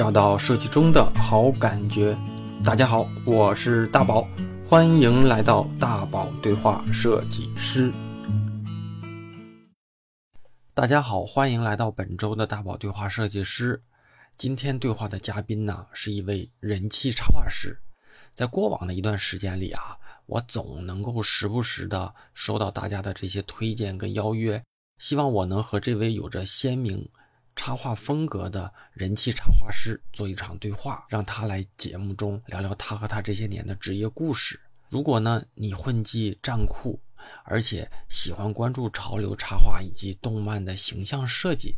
找到设计中的好感觉。大家好，我是大宝，欢迎来到大宝对话设计师。大家好，欢迎来到本周的大宝对话设计师。今天对话的嘉宾呢，是一位人气插画师。在过往的一段时间里啊，我总能够时不时的收到大家的这些推荐跟邀约，希望我能和这位有着鲜明插画风格的人气插画师做一场对话，让他来节目中聊聊他和他这些年的职业故事。如果呢，你混迹站酷，而且喜欢关注潮流插画以及动漫的形象设计，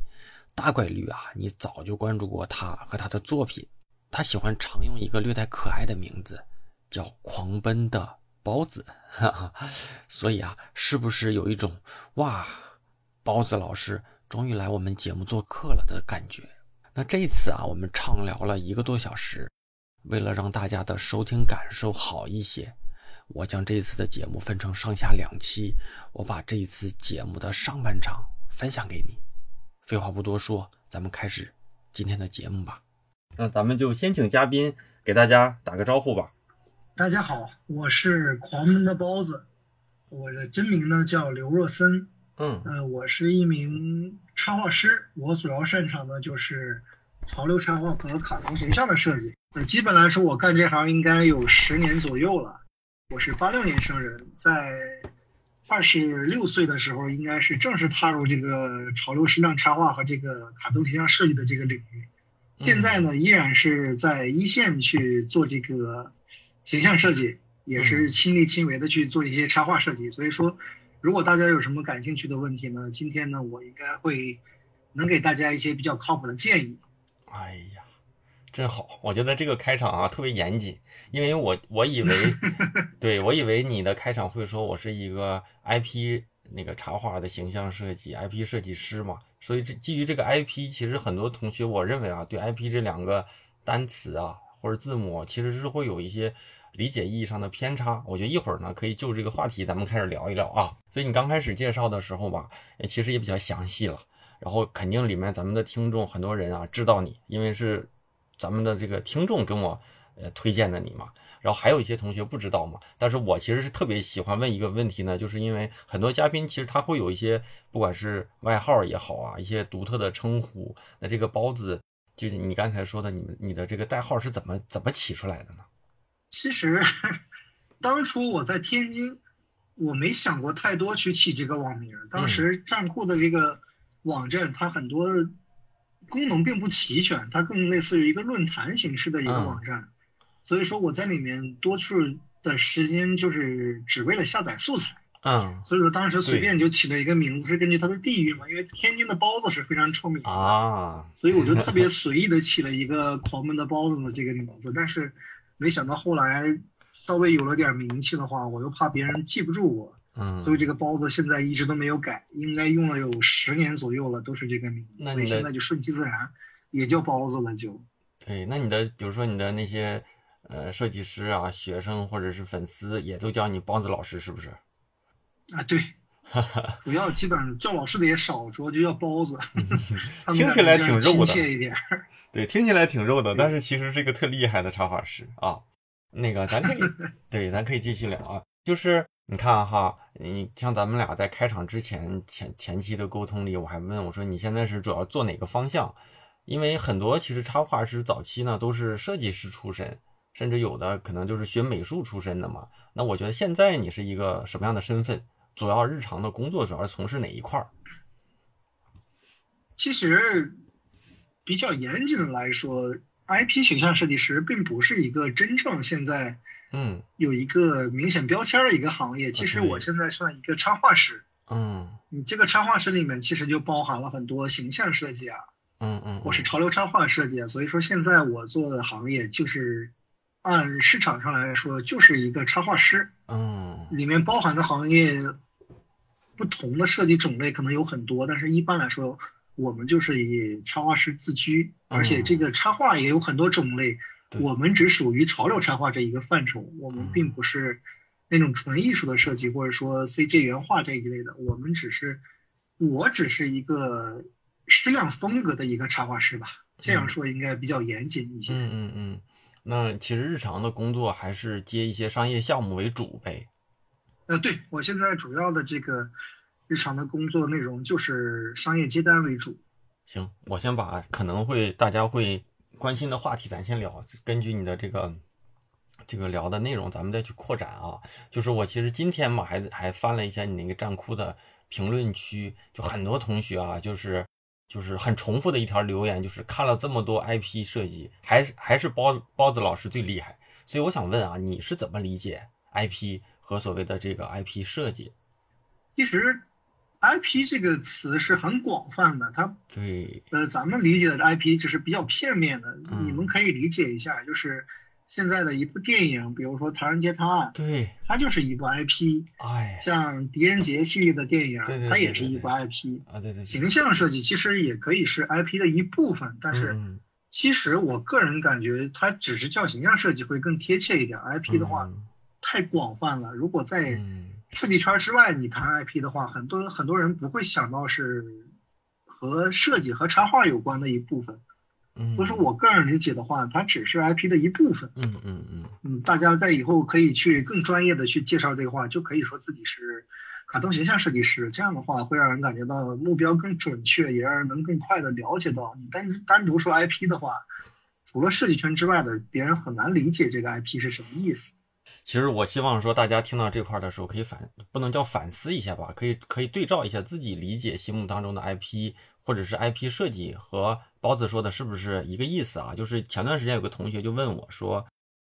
大概率啊，你早就关注过他和他的作品。他喜欢常用一个略带可爱的名字，叫“狂奔的包子”，哈哈。所以啊，是不是有一种哇，包子老师终于来我们节目做客了的感觉？那这一次啊，我们畅聊了一个多小时，为了让大家的收听感受好一些，我将这一次的节目分成上下两期，我把这一次节目的上半场分享给你。废话不多说，咱们开始今天的节目吧。那咱们就先请嘉宾给大家打个招呼吧。大家好，我是狂奔的包子，我的真名呢叫刘若森。嗯，呃，我是一名插画师，我主要擅长的就是潮流插画和卡通形象的设计。那基本来说，我干这行应该有十年左右了。我是八六年生人，在二十六岁的时候，应该是正式踏入这个潮流时尚插画和这个卡通形象设计的这个领域。现在呢，依然是在一线去做这个形象设计，也是亲力亲为的去做一些插画设计。所以说，如果大家有什么感兴趣的问题呢，今天呢，我应该会能给大家一些比较靠谱的建议。哎呀，真好！我觉得这个开场啊特别严谨，因为我我以为，对我以为你的开场会说我是一个 IP 那个插画的形象设计 IP 设计师嘛。所以这基于这个 IP，其实很多同学，我认为啊，对 IP 这两个单词啊或者字母，其实是会有一些理解意义上的偏差。我觉得一会儿呢，可以就这个话题咱们开始聊一聊啊。所以你刚开始介绍的时候吧，其实也比较详细了。然后肯定里面咱们的听众很多人啊知道你，因为是咱们的这个听众跟我呃推荐的你嘛。然后还有一些同学不知道嘛，但是我其实是特别喜欢问一个问题呢，就是因为很多嘉宾其实他会有一些不管是外号也好啊，一些独特的称呼。那这个包子，就是你刚才说的，你们你的这个代号是怎么怎么起出来的呢？其实当初我在天津，我没想过太多去起这个网名。当时站酷的这个网站，它很多功能并不齐全，它更类似于一个论坛形式的一个网站。所以说我在里面多数的时间就是只为了下载素材，嗯，所以说当时随便就起了一个名字，是根据它的地域嘛，因为天津的包子是非常出名啊，所以我就特别 随意的起了一个狂奔的包子的这个名字，但是没想到后来稍微有了点名气的话，我又怕别人记不住我，嗯，所以这个包子现在一直都没有改，应该用了有十年左右了，都是这个名字，所以现在就顺其自然，也叫包子了就。对，那你的比如说你的那些。呃，设计师啊，学生或者是粉丝也都叫你包子老师，是不是？啊，对，主要基本上叫老师的也少，主要就叫包子。听起来挺肉的，亲切一点。对，听起来挺肉的，但是其实是一个特厉害的插画师啊。那个，咱可以，对，咱可以继续聊啊。就是你看哈，你像咱们俩在开场之前前前期的沟通里，我还问我说你现在是主要做哪个方向？因为很多其实插画师早期呢都是设计师出身。甚至有的可能就是学美术出身的嘛。那我觉得现在你是一个什么样的身份？主要日常的工作主要是从事哪一块儿？其实比较严谨的来说，IP 形象设计师并不是一个真正现在嗯有一个明显标签的一个行业。其实我现在算一个插画师。嗯，你这个插画师里面其实就包含了很多形象设计啊。嗯嗯，我是潮流插画设计，啊所以说现在我做的行业就是。按市场上来说，就是一个插画师。嗯，里面包含的行业不同的设计种类可能有很多，但是一般来说，我们就是以插画师自居。而且这个插画也有很多种类，我们只属于潮流插画这一个范畴。我们并不是那种纯艺术的设计，或者说 CG 原画这一类的。我们只是，我只是一个矢量风格的一个插画师吧。这样说应该比较严谨一些。嗯嗯嗯，那其实日常的工作还是接一些商业项目为主呗。呃，对我现在主要的这个日常的工作内容就是商业接单为主。行，我先把可能会大家会关心的话题咱先聊，根据你的这个这个聊的内容，咱们再去扩展啊。就是我其实今天嘛，还还翻了一下你那个站酷的评论区，就很多同学啊，就是就是很重复的一条留言，就是看了这么多 IP 设计，还是还是包子包子老师最厉害。所以我想问啊，你是怎么理解 IP 和所谓的这个 IP 设计？其实。IP 这个词是很广泛的，它对呃，咱们理解的 IP 只是比较片面的。你们可以理解一下，就是现在的一部电影，比如说《唐人街探案》，对，它就是一部 IP。哎，像狄仁杰系列的电影，它也是一部 IP。啊，对对。形象设计其实也可以是 IP 的一部分，但是其实我个人感觉，它只是叫形象设计会更贴切一点。IP 的话太广泛了，如果在设计圈之外，你谈 IP 的话，很多很多人不会想到是和设计和插画有关的一部分。嗯，所以说我个人理解的话，它只是 IP 的一部分。嗯嗯嗯。嗯，大家在以后可以去更专业的去介绍这个话，就可以说自己是卡通形象设计师。这样的话会让人感觉到目标更准确，也让人能更快的了解到。你单单独说 IP 的话，除了设计圈之外的，别人很难理解这个 IP 是什么意思。其实我希望说，大家听到这块的时候，可以反不能叫反思一下吧，可以可以对照一下自己理解心目当中的 IP 或者是 IP 设计和包子说的是不是一个意思啊？就是前段时间有个同学就问我说，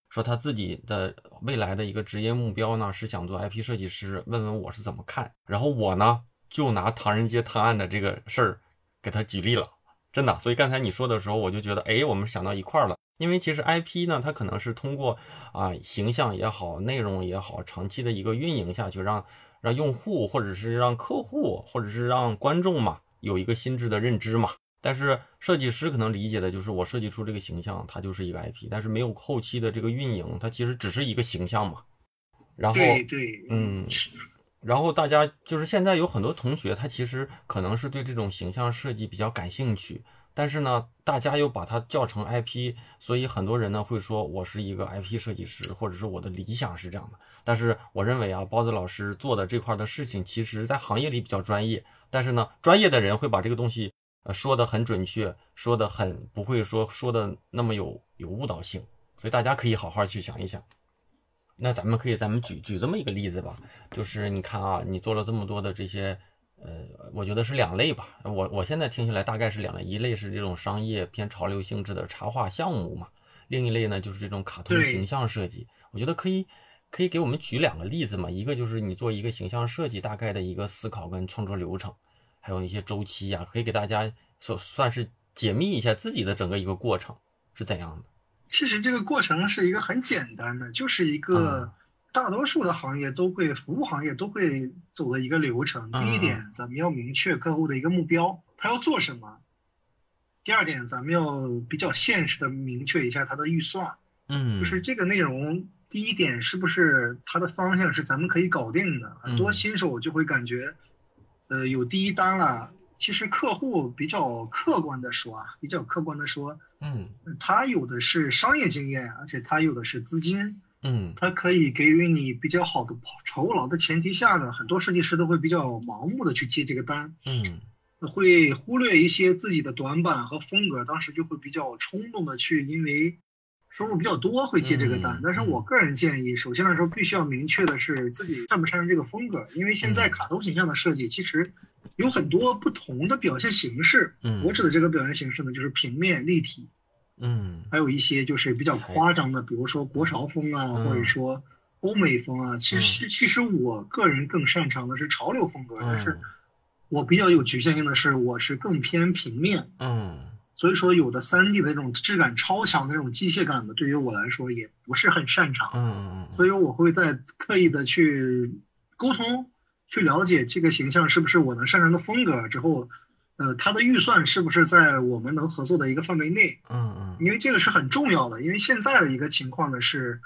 说他自己的未来的一个职业目标呢是想做 IP 设计师，问问我是怎么看。然后我呢就拿《唐人街探案》的这个事儿给他举例了，真的。所以刚才你说的时候，我就觉得，哎，我们想到一块儿了。因为其实 IP 呢，它可能是通过啊形象也好，内容也好，长期的一个运营下去，让让用户或者是让客户或者是让观众嘛有一个心智的认知嘛。但是设计师可能理解的就是我设计出这个形象，它就是一个 IP，但是没有后期的这个运营，它其实只是一个形象嘛。然后对对，嗯，然后大家就是现在有很多同学，他其实可能是对这种形象设计比较感兴趣。但是呢，大家又把它叫成 IP，所以很多人呢会说我是一个 IP 设计师，或者是我的理想是这样的。但是我认为啊，包子老师做的这块的事情，其实在行业里比较专业。但是呢，专业的人会把这个东西呃说的很准确，说的很不会说说的那么有有误导性。所以大家可以好好去想一想。那咱们可以咱们举举这么一个例子吧，就是你看啊，你做了这么多的这些。呃，我觉得是两类吧。我我现在听起来大概是两类，一类是这种商业偏潮流性质的插画项目嘛，另一类呢就是这种卡通形象设计。我觉得可以可以给我们举两个例子嘛，一个就是你做一个形象设计大概的一个思考跟创作流程，还有一些周期呀，可以给大家算算是解密一下自己的整个一个过程是怎样的。其实这个过程是一个很简单的，就是一个。大多数的行业都会，服务行业都会走的一个流程。第一点，咱们要明确客户的一个目标，他要做什么。第二点，咱们要比较现实的明确一下他的预算。嗯，就是这个内容，第一点是不是它的方向是咱们可以搞定的？很多新手就会感觉，呃，有第一单了。其实客户比较客观的说啊，比较客观的说，嗯，他有的是商业经验，而且他有的是资金。嗯，它可以给予你比较好的酬劳的前提下呢，很多设计师都会比较盲目的去接这个单，嗯，会忽略一些自己的短板和风格，当时就会比较冲动的去，因为收入比较多会接这个单。但是我个人建议，首先来说必须要明确的是自己擅不擅长这个风格，因为现在卡通形象的设计其实有很多不同的表现形式。嗯，我指的这个表现形式呢，就是平面立体。嗯，还有一些就是比较夸张的，比如说国潮风啊，或者说欧美风啊。其实，其实我个人更擅长的是潮流风格，但是我比较有局限性的是，我是更偏平面。嗯，所以说有的三 D 的那种质感超强的那种机械感的，对于我来说也不是很擅长。嗯嗯嗯。所以我会在刻意的去沟通，去了解这个形象是不是我能擅长的风格之后。呃，他的预算是不是在我们能合作的一个范围内？嗯嗯，因为这个是很重要的。因为现在的一个情况呢是，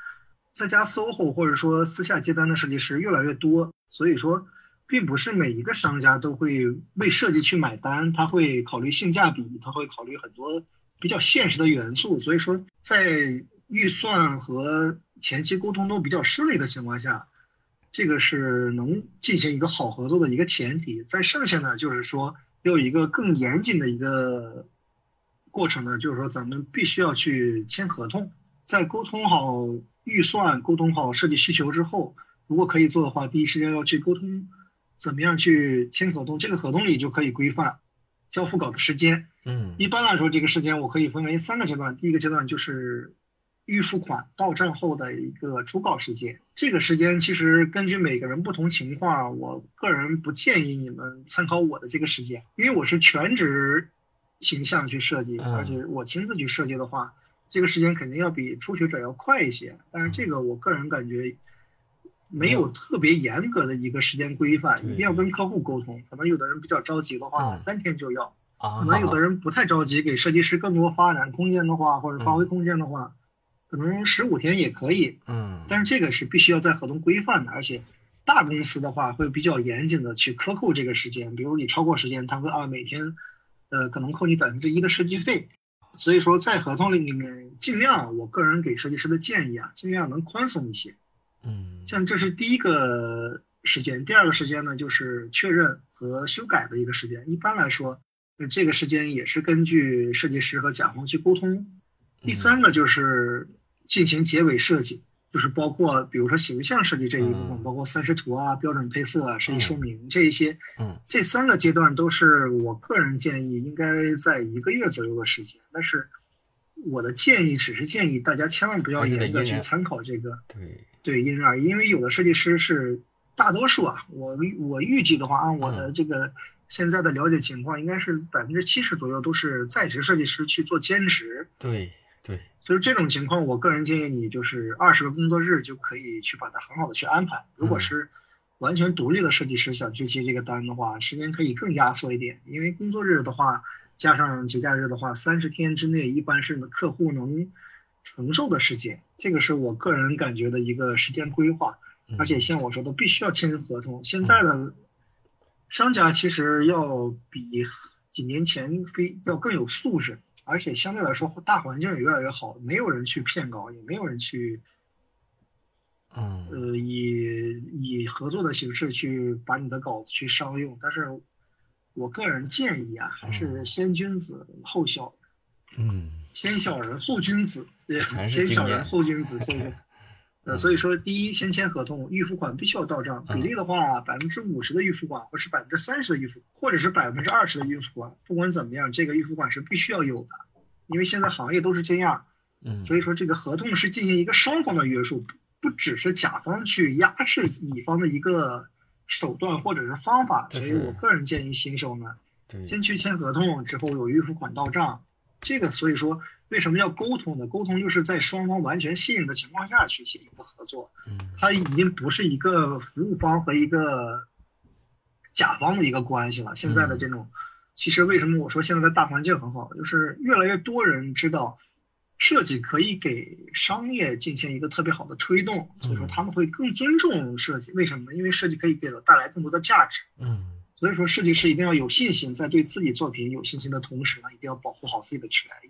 在家 SOHO 或者说私下接单的设计师越来越多，所以说，并不是每一个商家都会为设计去买单，他会考虑性价比，他会考虑很多比较现实的元素，所以说在预算和前期沟通都比较顺利的情况下，这个是能进行一个好合作的一个前提。在剩下呢，就是说要有一个更严谨的一个过程呢，就是说咱们必须要去签合同，在沟通好预算、沟通好设计需求之后，如果可以做的话，第一时间要去沟通怎么样去签合同，这个合同里就可以规范交付稿的时间。嗯一般来说，这个时间我可以分为三个阶段。第一个阶段就是预付款到账后的一个初稿时间。这个时间其实根据每个人不同情况，我个人不建议你们参考我的这个时间，因为我是全职形象去设计，嗯而且我亲自去设计的话，这个时间肯定要比初学者要快一些。但是这个我个人感觉。没有特别严格的一个时间规范，一定要跟客户沟通。可能有的人比较着急的话，嗯三天就要。啊，可能有的人不太着急，给设计师更多发展空间的话，或者发挥空间的话，可能十五天也可以。嗯但是这个是必须要在合同规范的，而且大公司的话会比较严谨的去克扣这个时间，比如你超过时间，他会啊每天，呃可能扣你百分之一的设计费。所以说在合同里里面尽量，我个人给设计师的建议啊，尽量能宽松一些。嗯像这是第一个时间，第二个时间呢就是确认和修改的一个时间。一般来说，呃这个时间也是根据设计师和甲方去沟通。第三个就是进行结尾设计，就是包括比如说形象设计这一部分，嗯。包括三视图啊、标准配色啊、设计说明这一些，嗯。这三个阶段都是我个人建议应该在一个月左右的时间。但是我的建议只是建议大家千万不要严格去参考这个。对。对，因人而异，因为有的设计师是大多数啊，我我预计的话，按我嗯。的这个现在的了解情况，应该是百分之七十左右都是在职设计师去做兼职，对对所以这种情况，我个人建议你就是二十个工作日就可以去把它很好的去安排。如果嗯是完全独立的设计师想去接这个单的话，时间可以更压缩一点，因为工作日的话加上节假日的话，三十天之内一般是客户能承受的时间，这个是我个人感觉的一个时间规划。嗯而且像我说的，必须要签合同。现在的商家其实要比几年前非要更有素质，而且相对来说大环境也越来越好，没有人去骗稿，也没有人去嗯。呃以以合作的形式去把你的稿子去商用。但是我个人建议啊，还是嗯。先君子后小嗯。先小人后君子，对，先小人后君子，所以说，呃，所以说，第一，先签合同，预付款必须要到账，比例的话，百分之五十的预付款，或是百分之三十的预付，或者是百分之二十的预付款，不管怎么样，这个预付款是必须要有的，因为现在行业都是这样，嗯。所以说这个合同是进行一个双方的约束，不不只是甲方去压制乙方的一个手段或者是方法，所以我个人建议新手呢，先去签合同，之后有预付款到账。这个所以说，为什么要沟通呢？沟通就是在双方完全信任的情况下去进行一个合作，嗯它已经不是一个服务方和一个甲方的一个关系了。现在的这种，其实为什么我说现在的大环境很好，就是越来越多人知道设计可以给商业进行一个特别好的推动，所以说他们会更尊重设计。为什么呢？因为设计可以给我带来更多的价值。嗯所以说，设计师一定要有信心，在对自己作品有信心的同时呢，一定要保护好自己的权益。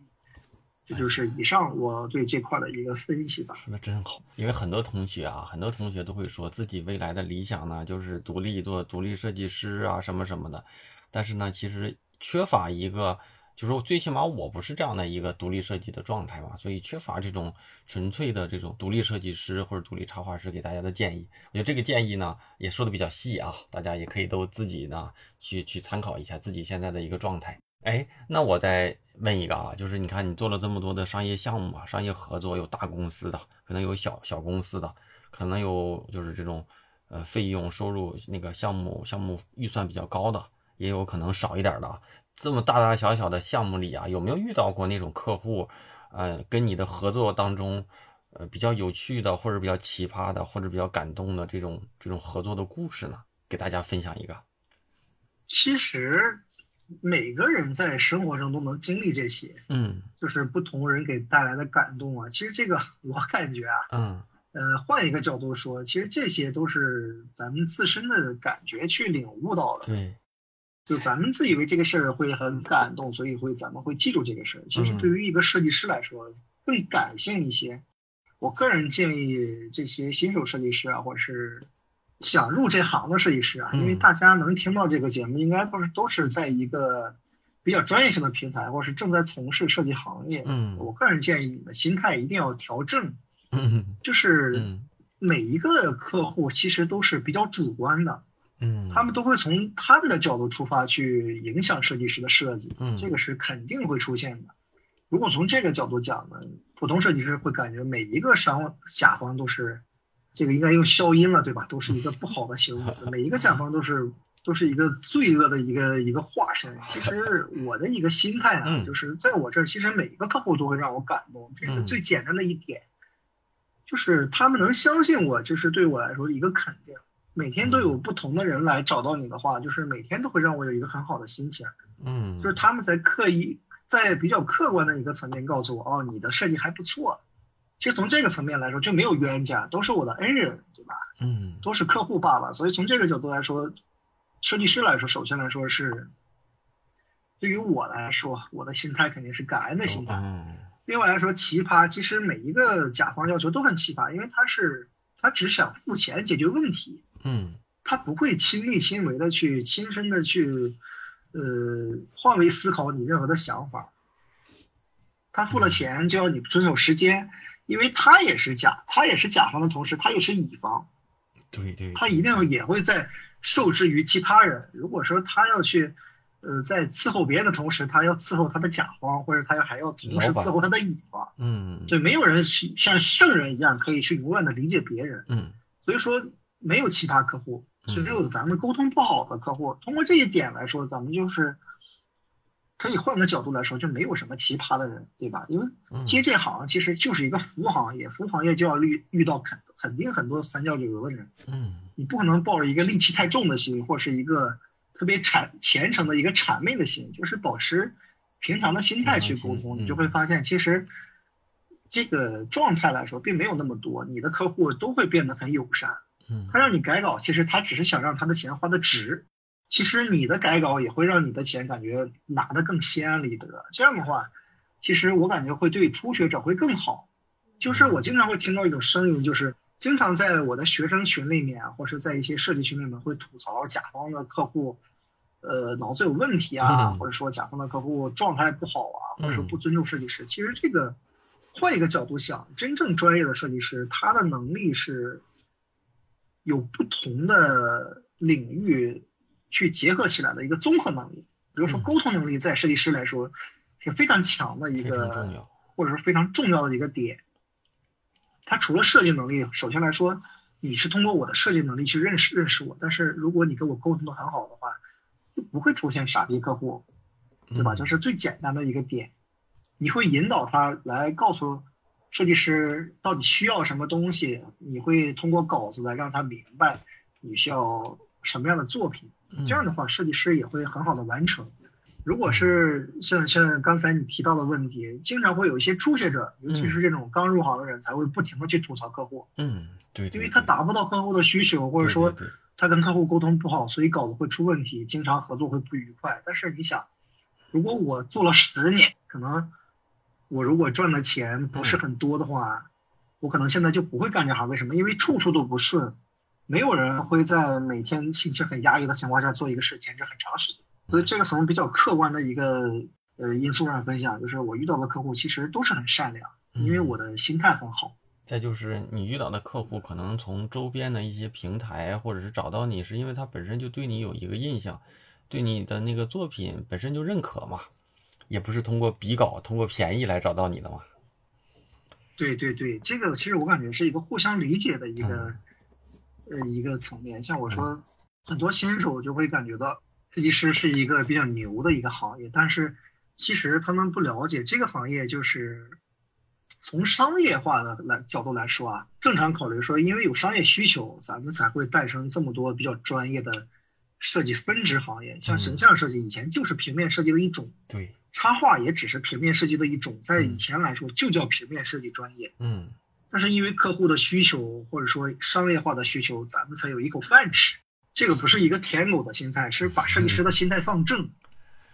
这就是以上我对这块的一个分析吧。说的真好，因为很多同学啊，很多同学都会说自己未来的理想呢，就是独立做独立设计师啊，什么什么的。但是呢，其实缺乏一个，就是说最起码我不是这样的一个独立设计的状态嘛，所以缺乏这种纯粹的这种独立设计师或者独立插画师给大家的建议。我觉得这个建议呢也说的比较细啊，大家也可以都自己呢去去参考一下自己现在的一个状态。哎，那我再问一个啊，就是你看你做了这么多的商业项目啊，商业合作有大公司的，可能有小小公司的，可能有就是这种呃费用收入那个项目项目预算比较高的，也有可能少一点的。这么大大小小的项目里啊，有没有遇到过那种客户，呃，跟你的合作当中，呃，比较有趣的，或者比较奇葩的，或者比较感动的这种这种合作的故事呢？给大家分享一个。其实每个人在生活中都能经历这些，嗯就是不同人给带来的感动啊。其实这个 我感觉啊，嗯呃，换一个角度说，其实这些都是咱们自身的感觉去领悟到的。对，就咱们自以为这个事儿会很感动，所以会咱们会记住这个事儿。其实对于一个设计师来说，更感性一些。我个人建议这些新手设计师啊，或者是想入这行的设计师啊，因为大家能听到这个节目，应该都是都是在一个比较专业性的平台，或是正在从事设计行业。嗯，我个人建议你的心态一定要调正。嗯，就是每一个客户其实都是比较主观的。嗯，他们都会从他们的角度出发去影响设计师的设计。嗯，这个是肯定会出现的。如果从这个角度讲呢，普通设计师会感觉每一个商甲方都是，这个应该用消音了，对吧？都是一个不好的形容词。每一个甲方都是都是一个罪恶的一个一个化身。其实我的一个心态啊，就是在我这儿，其实每一个客户都会让我感动。这是最简单的一点，就是他们能相信我，就是对我来说一个肯定。每天都有不同的人来找到你的话，就是每天都会让我有一个很好的心情。嗯，就是他们在刻意。在比较客观的一个层面告诉我，哦，你的设计还不错。其实从这个层面来说，就没有冤家，都是我的恩人，对吧？嗯，都是客户爸爸。所以从这个角度来说，设计师来说，首先来说是，对于我来说，我的心态肯定是感恩的心态。嗯。另外来说，奇葩，其实每一个甲方要求都很奇葩，因为他是他只想付钱解决问题。嗯。他不会亲力亲为的去亲身的去。呃，换位思考你任何的想法。他付了钱就要你遵守时间，因为他也是甲，他也是甲方的同时，他也是乙方。对对。他一定也会在受制于其他人。如果说他要去，呃，在伺候别人的同时，他要伺候他的甲方，或者他要还要同时伺候他的乙方。嗯。对，没有人像圣人一样可以去永远的理解别人。嗯。所以说，没有奇葩客户。只有咱们沟通不好的客户，通过这一点来说，咱们就是可以换个角度来说，就没有什么奇葩的人，对吧？因为接这行其实就是一个服务行业，服务行业就要遇遇到肯肯定很多三教九流的人。嗯，你不可能抱着一个戾气太重的心，或是一个特别谄虔诚的一个谄媚的心，就是保持平常的心态去沟通，你就会发现，其实这个状态来说并没有那么多，你的客户都会变得很友善。嗯他让你改稿，其实他只是想让他的钱花的值。其实你的改稿也会让你的钱感觉拿的更心安理得。这样的话，其实我感觉会对初学者会更好。就是我经常会听到一种声音，就是经常在我的学生群里面，或是在一些设计群里面会吐槽甲方的客户，呃，脑子有问题啊，或者说甲方的客户状态不好啊，或者说不尊重设计师。其实这个换一个角度想，真正专业的设计师，他的能力是。有不同的领域去结合起来的一个综合能力，比如说沟通能力，在设计师来说是非常强的一个，或者是非常重要的一个点。他除了设计能力，首先来说，你是通过我的设计能力去认识认识我，但是如果你跟我沟通的很好的话，就不会出现傻逼客户，对吧？这是最简单的一个点，你会引导他来告诉。设计师到底需要什么东西？你会通过稿子来让他明白你需要什么样的作品。这样的话，设计师也会很好的完成。如果是像像刚才你提到的问题，经常会有一些初学者，尤其是这种刚入行的人，才会不停的去吐槽客户。嗯，对，因为他达不到客户的需求，或者说他跟客户沟通不好，所以稿子会出问题，经常合作会不愉快。但是你想，如果我做了十年，可能。我如果赚的钱不是很多的话，我可能现在就不会干这行。为什么？因为处处都不顺，没有人会在每天心情很压抑的情况下做一个事，坚持很长时间。所以这个从比较客观的一个呃因素上分享，就是我遇到的客户其实都是很善良，因为我的心态很好。再就是你遇到的客户，可能从周边的一些平台或者是找到你，是因为他本身就对你有一个印象，对你的那个作品本身就认可嘛。也不是通过比稿、通过便宜来找到你的嘛？对对对，这个其实我感觉是一个互相理解的一个呃一个层面。像我说，很多新手就会感觉到设计师是一个比较牛的一个行业，但是其实他们不了解这个行业，就是从商业化的来角度来说啊，正常考虑说，因为有商业需求，咱们才会诞生这么多比较专业的设计分支行业。像形象设计以前就是平面设计的一种。对。插画也只是平面设计的一种，在以前来说就叫平面设计专业。嗯，但是因为客户的需求或者说商业化的需求，咱们才有一口饭吃。这个不是一个舔狗的心态，是把设计师的心态放正。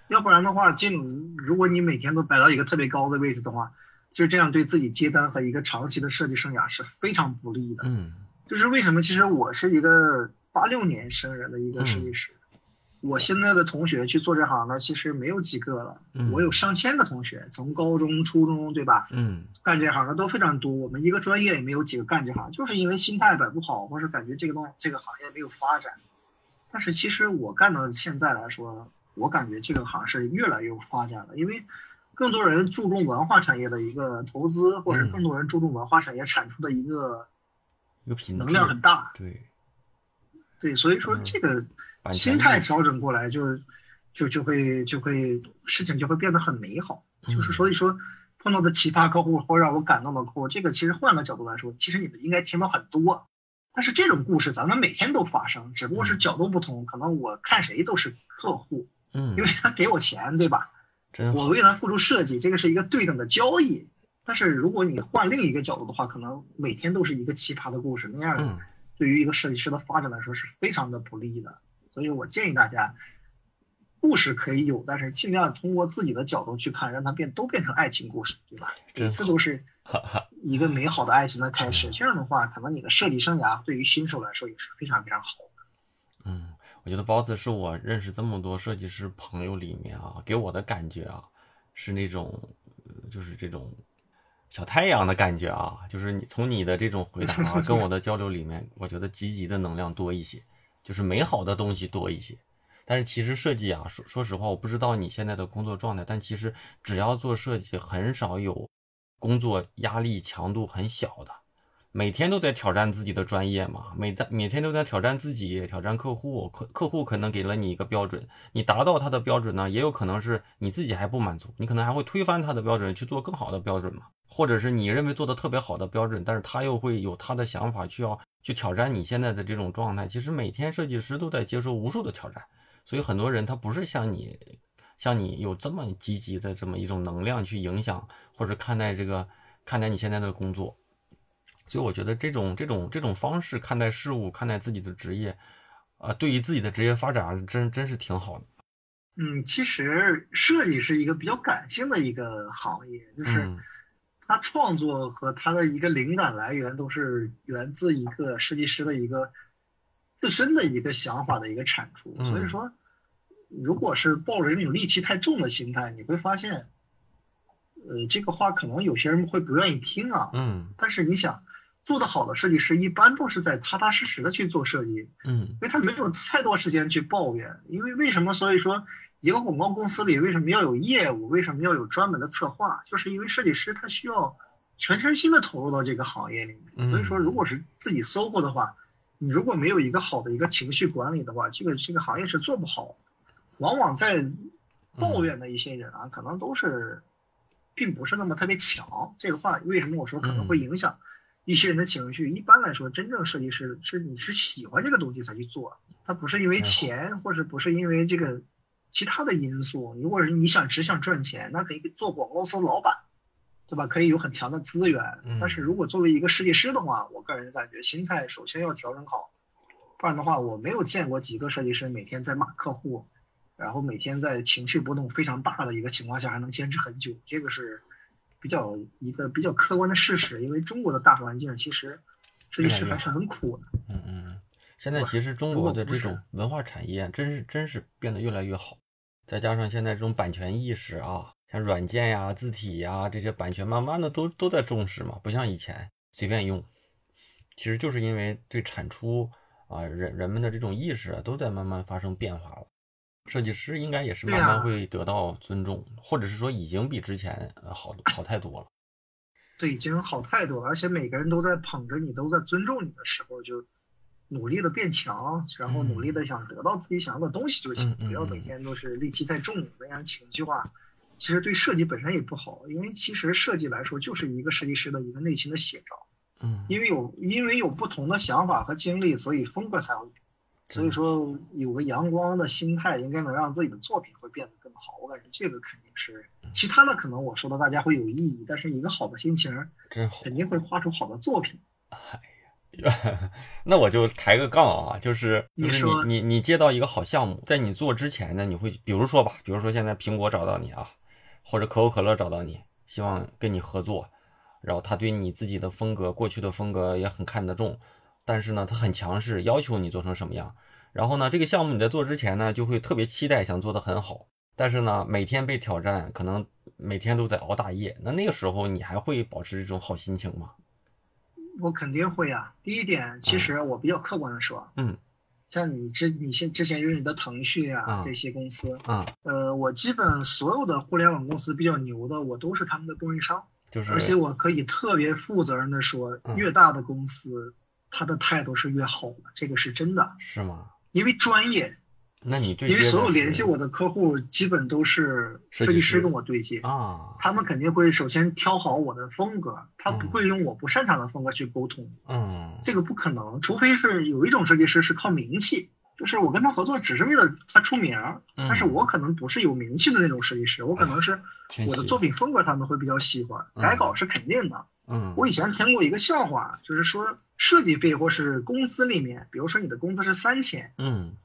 要不然的话，这种如果你每天都摆到一个特别高的位置的话，就这样对自己接单和一个长期的设计生涯是非常不利的。嗯，就是为什么？其实我是一个八六年生人的一个设计师，我现在的同学去做这行的其实没有几个了。嗯我有上千个同学，从高中、初中，对吧？嗯干这行的都非常多。我们一个专业也没有几个干这行，就是因为心态摆不好，或是感觉这个东这个行业没有发展。但是其实我干到现在来说，我感觉这个行是越来越有发展了，因为更多人注重文化产业的一个投资，或者嗯更多人注重文化产业产出的一个一个品能量很大。对，对，所以说嗯这个心态调整过来就，就就会就会事情就会变得很美好。就是嗯所以说碰到的奇葩客户或让我感动的客户，这个其实换个角度来说，其实你们应该听到很多。但是这种故事咱们每天都发生，只不过是嗯角度不同。可能我看谁都是客户，嗯因为他给我钱，对吧？我为他付出设计，这个是一个对等的交易。但是如果你换另一个角度的话，可能每天都是一个奇葩的故事，那样嗯对于一个设计师的发展来说是非常的不利的。所以我建议大家，故事可以有，但是尽量通过自己的角度去看，让它变都变成爱情故事，对吧？真每次都是哈哈一个美好的爱情的开始。这样的话，可能你的设计生涯对于新手来说也是非常非常好的。嗯，我觉得包子是我认识这么多设计师朋友里面啊，给我的感觉啊，是那种，呃就是这种小太阳的感觉啊，就是你从你的这种回答啊，跟我的交流里面，我觉得积极的能量多一些，就是美好的东西多一些。但是其实设计啊，说说实话，我不知道你现在的工作状态，但其实只要做设计，很少有工作压力强度很小的。每天都在挑战自己的专业嘛，每在每天都在挑战自己，挑战客户，客客户可能给了你一个标准，你达到他的标准呢，也有可能是你自己还不满足，你可能还会推翻他的标准去做更好的标准嘛，或者是你认为做的特别好的标准，但是他又会有他的想法去要去挑战你现在的这种状态。其实每天设计师都在接受无数的挑战，所以很多人他不是像你像你有这么积极的这么一种能量去影响或者看待这个看待你现在的工作。所以我觉得这种这种这种方式看待事物、看待自己的职业，啊、对于自己的职业发展真真是挺好的。嗯，其实设计是一个比较感性的一个行业，就是嗯他创作和他的一个灵感来源都是源自一个设计师的一个自身的一个想法的一个产出。嗯所以说，如果是抱着那种戾气太重的心态，你会发现，呃，这个话可能有些人会不愿意听啊。嗯但是你想，做得好的设计师一般都是在踏踏实实的去做设计，嗯因为他没有太多时间去抱怨。因为为什么？所以说，一个广告公司里为什么要有业务？为什么要有专门的策划？就是因为设计师他需要全身心的投入到这个行业里面。嗯所以说，如果是自己搜狐的话，你如果没有一个好的一个情绪管理的话，这个这个行业是做不好的。往往在抱怨的一些人啊，可能都是并不是那么特别强。这个话为什么我说可能会影响一些人的情绪？一般来说，真正设计师是你是喜欢这个东西才去做，他不是因为钱，或者不是因为这个其他的因素。如果是你想只想赚钱，那可以做广告公司老板，对吧？可以有很强的资源。嗯但是如果作为一个设计师的话，我个人感觉心态首先要调整好，不然的话，我没有见过几个设计师每天在骂客户。然后每天在情绪波动非常大的一个情况下还能坚持很久，这个是比较一个比较客观的事实。因为中国的大环境其实设计师还是很苦的。嗯嗯，现在其实中国的这种文化产业真是真是变得越来越好，再加上现在这种版权意识啊，像软件呀、字体呀这些版权，慢慢的都都在重视嘛，不像以前随便用。其实就是因为对产出啊，人人们的这种意识啊，都在慢慢发生变化了。设计师应该也是慢慢会得到尊重，或者是说已经比之前呃好好太多了。对，已经好太多了，而且每个人都在捧着你，都在尊重你的时候，就努力的变强，然后努力的想得到自己想要的东西就行，不要每天都是戾气太重，那样情绪化，其实对设计本身也不好，因为其实设计来说就是一个设计师的一个内心的写照。嗯因为有因为有不同的想法和经历，所以风格才会变。所以说，有个阳光的心态，应该能让自己的作品会变得更好。我感觉这个肯定是，其他的可能我说的大家会有意义，但是一个好的心情真好。肯定会画出好的作品。哎呀，那我就抬个杠啊，就是就是你你你接到一个好项目，在你做之前呢，你会比如说吧，比如说现在苹果找到你啊，或者可口可乐找到你，希望跟你合作，然后他对你自己的风格、过去的风格也很看得重，但是呢，他很强势，要求你做成什么样。然后呢，这个项目你在做之前呢，就会特别期待，想做得很好。但是呢，每天被挑战，可能每天都在熬大夜。那那个时候，你还会保持这种好心情吗？我肯定会啊。第一点，其实我比较客观的说，嗯。像你之你现之前用你的腾讯啊啊这些公司，啊，呃，我基本所有的互联网公司比较牛的，我都是他们的供应商，就是。而且我可以特别负责任的说，嗯。越大的公司，他的态度是越好的，这个是真的，是吗？因为专业，那你对因为所有联系我的客户基本都是设计师师跟我对接，啊，他们肯定会首先挑好我的风格，他嗯不会用我不擅长的风格去沟通，嗯这个不可能，除非是有一种设计师是靠名气，就是我跟他合作只是为了他出名但是我可能不是有名气的那种设计师，我可能是我的作品风格他们会比较喜欢，嗯改稿是肯定的。嗯我以前听过一个笑话，就是说设计费或是工资里面，比如说你的工资是三千，嗯，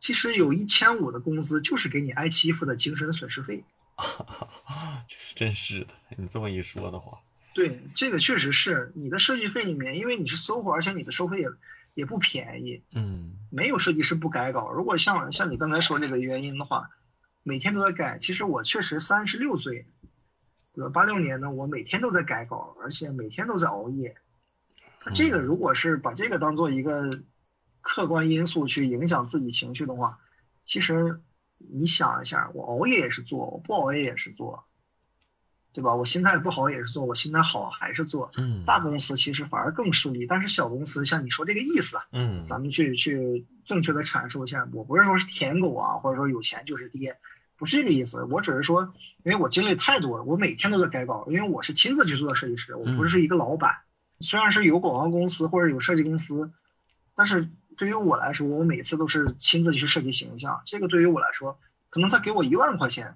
其实有一千五的工资就是给你挨欺负的精神损失费。真是的，你这么一说的话，对，这个确实是你的设计费里面，因为你是 SOHO，而且你的收费也也不便宜，嗯没有设计师不改稿。如果像像你刚才说这个原因的话，每天都在改。其实我确实三十六岁，对吧？八六年呢我每天都在改稿，而且每天都在熬夜。他这个如果是把这个当做一个客观因素去影响自己情绪的话，其实你想一下，我熬夜也是做，我不熬夜也是做，对吧？我心态不好也是做，我心态好还是做。嗯大公司其实反而更顺利，但是小公司像你说这个意思啊，嗯咱们去去正确的阐述一下。我不是说是舔狗啊，或者说有钱就是爹，不是这个意思。我只是说，因为我经历太多了，我每天都在改稿，因为我是亲自去做设计师，我不是一个老板。虽然是有广告公司或者有设计公司，但是对于我来说，我每次都是亲自去设计形象。这个对于我来说，可能他给我一万块钱，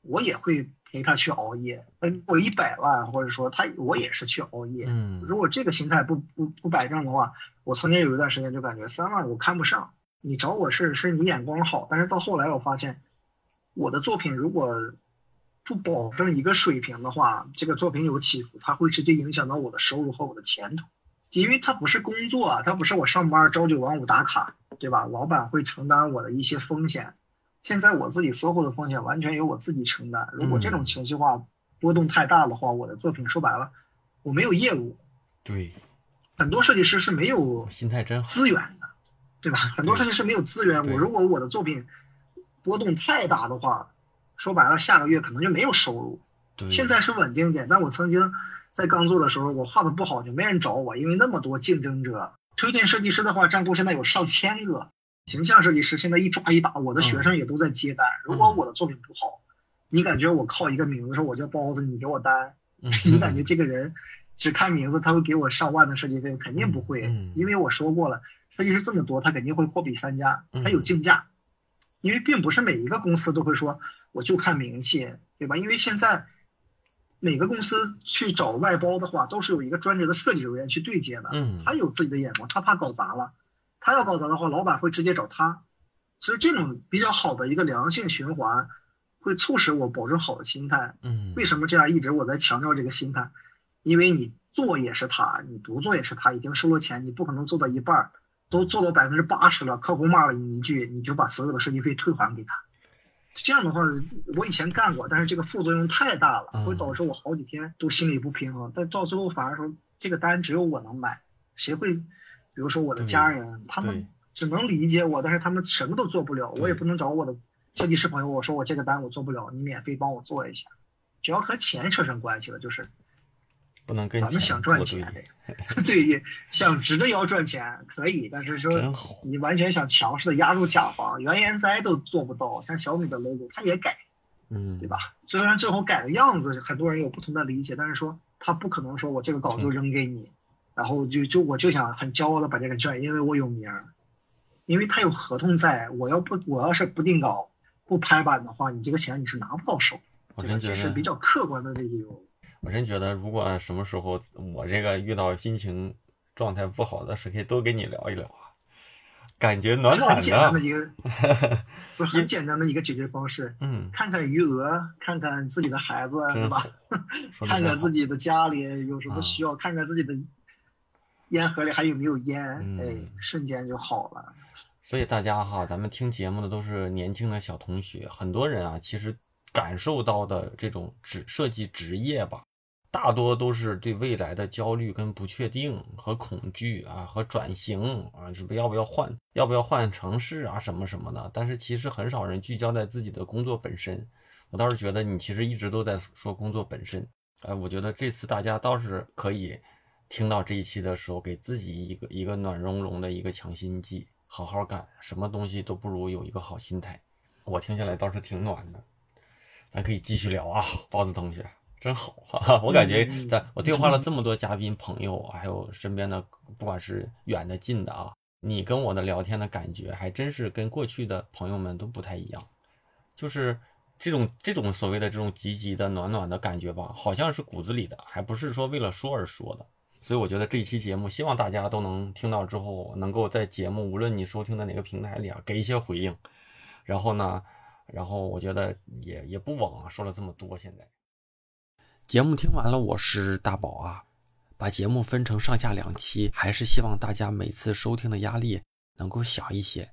我也会陪他去熬夜；他给我一百万，或者说他我也是去熬夜。嗯如果这个心态不不不摆正的话，我曾经有一段时间就感觉三万我看不上，你找我是是你眼光好，但是到后来我发现，我的作品如果不保证一个水平的话，这个作品有起伏，它会直接影响到我的收入和我的前途，因为它不是工作啊，它不是我上班朝九晚五打卡，对吧？老板会承担我的一些风险，现在我自己 SOHO 的风险完全由我自己承担。如果这种情绪化波动太大的话，我的作品说白了，我没有业务。对，很多设计师是没有心态真好，资源的，对吧？很多设计师没有资源。我如果我的作品波动太大的话，说白了，下个月可能就没有收入。对，现在是稳定点，但我曾经在刚做的时候，我画的不好就没人找我，因为那么多竞争者。推荐设计师的话，占库现在有上千个，形象设计师现在一抓一把，我的学生也都在接单。如果我的作品不好，你感觉我靠一个名字说我叫包子，你给我单，嗯你感觉这个人只看名字他会给我上万的设计费？肯定不会，嗯因为我说过了，设计师这么多，他肯定会货比三家，嗯他有竞价。因为并不是每一个公司都会说我就看名气，对吧？因为现在每个公司去找外包的话，都是有一个专职的设计人员去对接的，嗯他有自己的眼光，他怕搞砸了，他要搞砸的话，老板会直接找他。所以这种比较好的一个良性循环，会促使我保证好的心态。嗯为什么这样一直我在强调这个心态？因为你做也是他，你不做也是他，已经收了钱，你不可能做到一半儿，都做到百分之八十了，客户骂了你一句，你就把所有的设计费退还给他。这样的话，我以前干过，但是这个副作用太大了，嗯会导致我好几天都心里不平衡。但到最后反而说，这个单只有我能买，谁会？比如说我的家人，他们只能理解我，但是他们什么都做不了，我也不能找我的设计师朋友，我说我这个单我做不了，你免费帮我做一下。只要和钱扯上关系了，就是不能跟咱们钱想赚钱对，对，想直着腰赚钱可以，但是说，你完全想强势的压住甲方，原研哉都做不到，像小米的 logo 它也改，嗯，对吧？虽然最后改的样子很多人有不同的理解，但是说他不可能说我这个稿就扔给你，然后就就我就想很骄傲的把这个赚，因为我有名儿，因为他有合同在，我要不我要是不定稿不拍板的话，你这个钱你是拿不到手，对吧？我真觉得这是比较客观的理由。我真觉得，如果什么时候我这个遇到心情状态不好的时候，可以多跟你聊一聊啊，感觉暖暖很简单的的。一个，不是很简单的一个解决方式。嗯，看看余额，看看自己的孩子，真对吧？看看自。己的家里有什么啊需要，看看自己的烟盒里还有没有烟，嗯哎，瞬间就好了。所以大家哈，咱们听节目的都是年轻的小同学，很多人啊，其实感受到的这种职设计职业吧，大多都是对未来的焦虑跟不确定和恐惧啊，和转型啊，是不要不要换，要不要换城市啊，什么什么的。但是其实很少人聚焦在自己的工作本身。我倒是觉得你其实一直都在说工作本身，哎，我觉得这次大家倒是可以听到这一期的时候，给自己一个一个暖融融的一个强心剂，好好干，什么东西都不如有一个好心态。我听下来倒是挺暖的，咱可以继续聊啊，包子同学真好哈、哈，我感觉嗯在我对话了这么多嘉宾朋友，还有身边的不管是远的近的啊，你跟我的聊天的感觉还真是跟过去的朋友们都不太一样，就是这种这种所谓的这种积极的暖暖的感觉吧，好像是骨子里的，还不是说为了说而说的。所以我觉得这一期节目，希望大家都能听到之后，能够在节目无论你收听的哪个平台里啊，给一些回应。然后呢，然后我觉得也也不枉啊，说了这么多，现在。节目听完了，我是大宝啊。把节目分成上下两期，还是希望大家每次收听的压力能够小一些。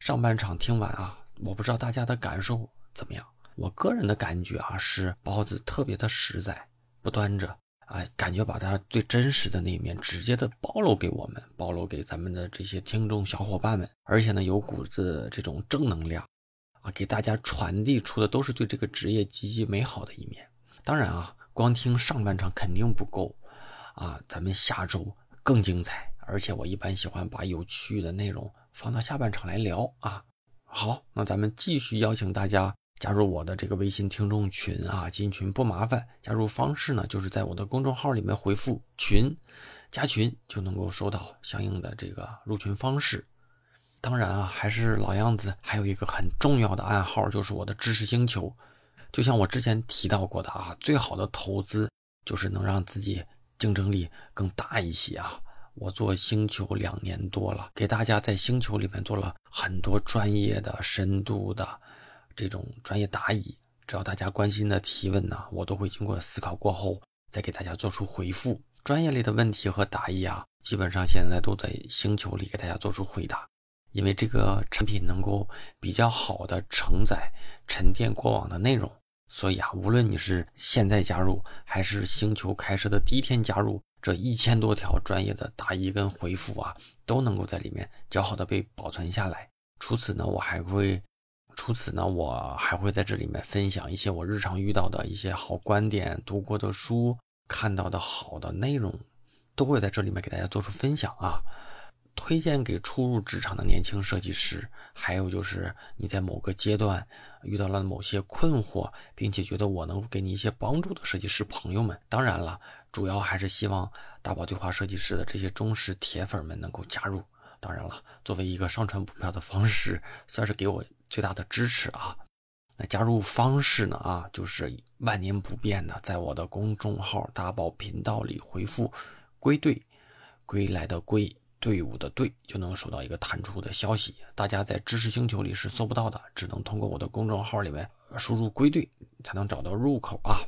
上半场听完啊，我不知道大家的感受怎么样。我个人的感觉啊，是包子特别的实在，不端着啊，感觉把他最真实的那一面直接的暴露给我们，暴露给咱们的这些听众小伙伴们，而且呢，有股子这种正能量啊，给大家传递出的都是对这个职业积极美好的一面。当然啊，光听上半场肯定不够啊，咱们下周更精彩。而且我一般喜欢把有趣的内容放到下半场来聊啊。好，那咱们继续邀请大家加入我的这个微信听众群啊，进群不麻烦，加入方式呢就是在我的公众号里面回复“群”，加群就能够收到相应的这个入群方式。当然啊，还是老样子，还有一个很重要的暗号就是我的知识星球。就像我之前提到过的啊，最好的投资就是能让自己竞争力更大一些啊。我做星球两年多了，给大家在星球里面做了很多专业的、深度的这种专业答疑。只要大家关心的提问呢，我都会经过思考过后再给大家做出回复。专业类的问题和答疑啊，基本上现在都在星球里给大家做出回答。因为这个产品能够比较好的承载、沉淀过往的内容，所以啊，无论你是现在加入，还是星球开设的第一天加入。这一千多条专业的答疑跟回复啊，都能够在里面较好的被保存下来。除此呢，我还会，除此呢，我还会在这里面分享一些我日常遇到的一些好观点、读过的书、看到的好的内容，都会在这里面给大家做出分享啊。推荐给初入职场的年轻设计师，还有就是你在某个阶段遇到了某些困惑，并且觉得我能给你一些帮助的设计师朋友们。当然了，主要还是希望大宝对话设计师的这些忠实铁粉们能够加入。当然了，作为一个上传股票的方式，算是给我最大的支持啊。那加入方式呢？啊，就是万年不变的，在我的公众号大宝频道里回复“归队”，归来的归。队伍的队就能收到一个弹出的消息，大家在知识星球里是搜不到的，只能通过我的公众号里面输入“归队”才能找到入口啊，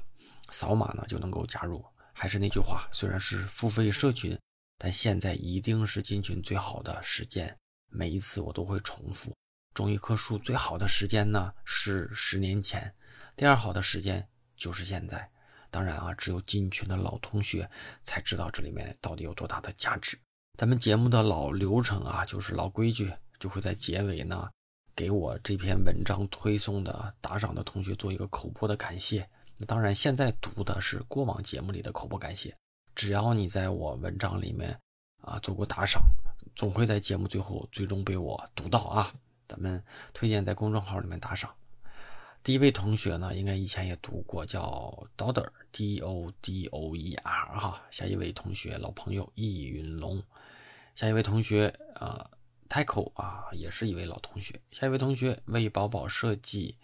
扫码呢就能够加入。还是那句话，虽然是付费社群，但现在一定是进群最好的时间。每一次我都会重复，种一棵树最好的时间呢是十年前，第二好的时间就是现在。当然啊，只有进群的老同学才知道这里面到底有多大的价值。咱们节目的老流程啊，就是老规矩，就会在结尾呢，给我这篇文章推送的打赏的同学做一个口播的感谢。那当然，现在读的是过往节目里的口播感谢。只要你在我文章里面啊做过打赏，总会在节目最后最终被我读到啊。咱们推荐在公众号里面打赏。第一位同学呢，应该以前也读过，叫 Doder，D O D O E R 哈。下一位同学，老朋友易云龙。下一位同学啊、呃、，Taco 啊，也是一位老同学。下一位同学为宝宝设计，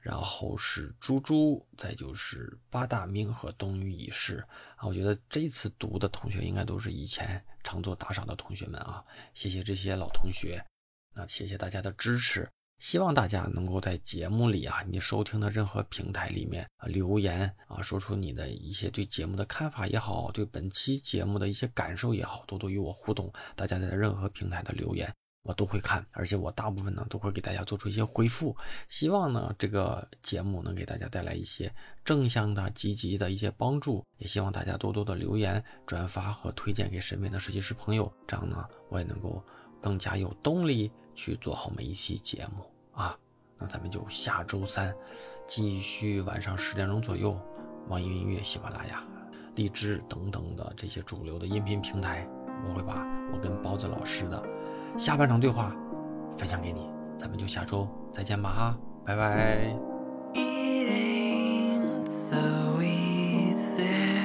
然后是猪猪，再就是八大明和冬雨已逝啊。我觉得这次读的同学应该都是以前常做打赏的同学们啊，谢谢这些老同学，那谢谢大家的支持。希望大家能够在节目里啊，你收听的任何平台里面啊留言啊，说出你的一些对节目的看法也好，对本期节目的一些感受也好，多多与我互动。大家在任何平台的留言我都会看，而且我大部分呢都会给大家做出一些回复。希望呢这个节目能给大家带来一些正向的、积极的一些帮助。也希望大家多多的留言、转发和推荐给身边的设计师朋友，这样呢我也能够更加有动力。去做好每一期节目啊，那咱们就下周三继续晚上十点钟左右，网易云音乐、喜马拉雅、荔枝等等的这些主流的音频平台，我会把我跟包子老师的下半场对话分享给你。咱们就下周再见吧哈，拜拜。in the so easy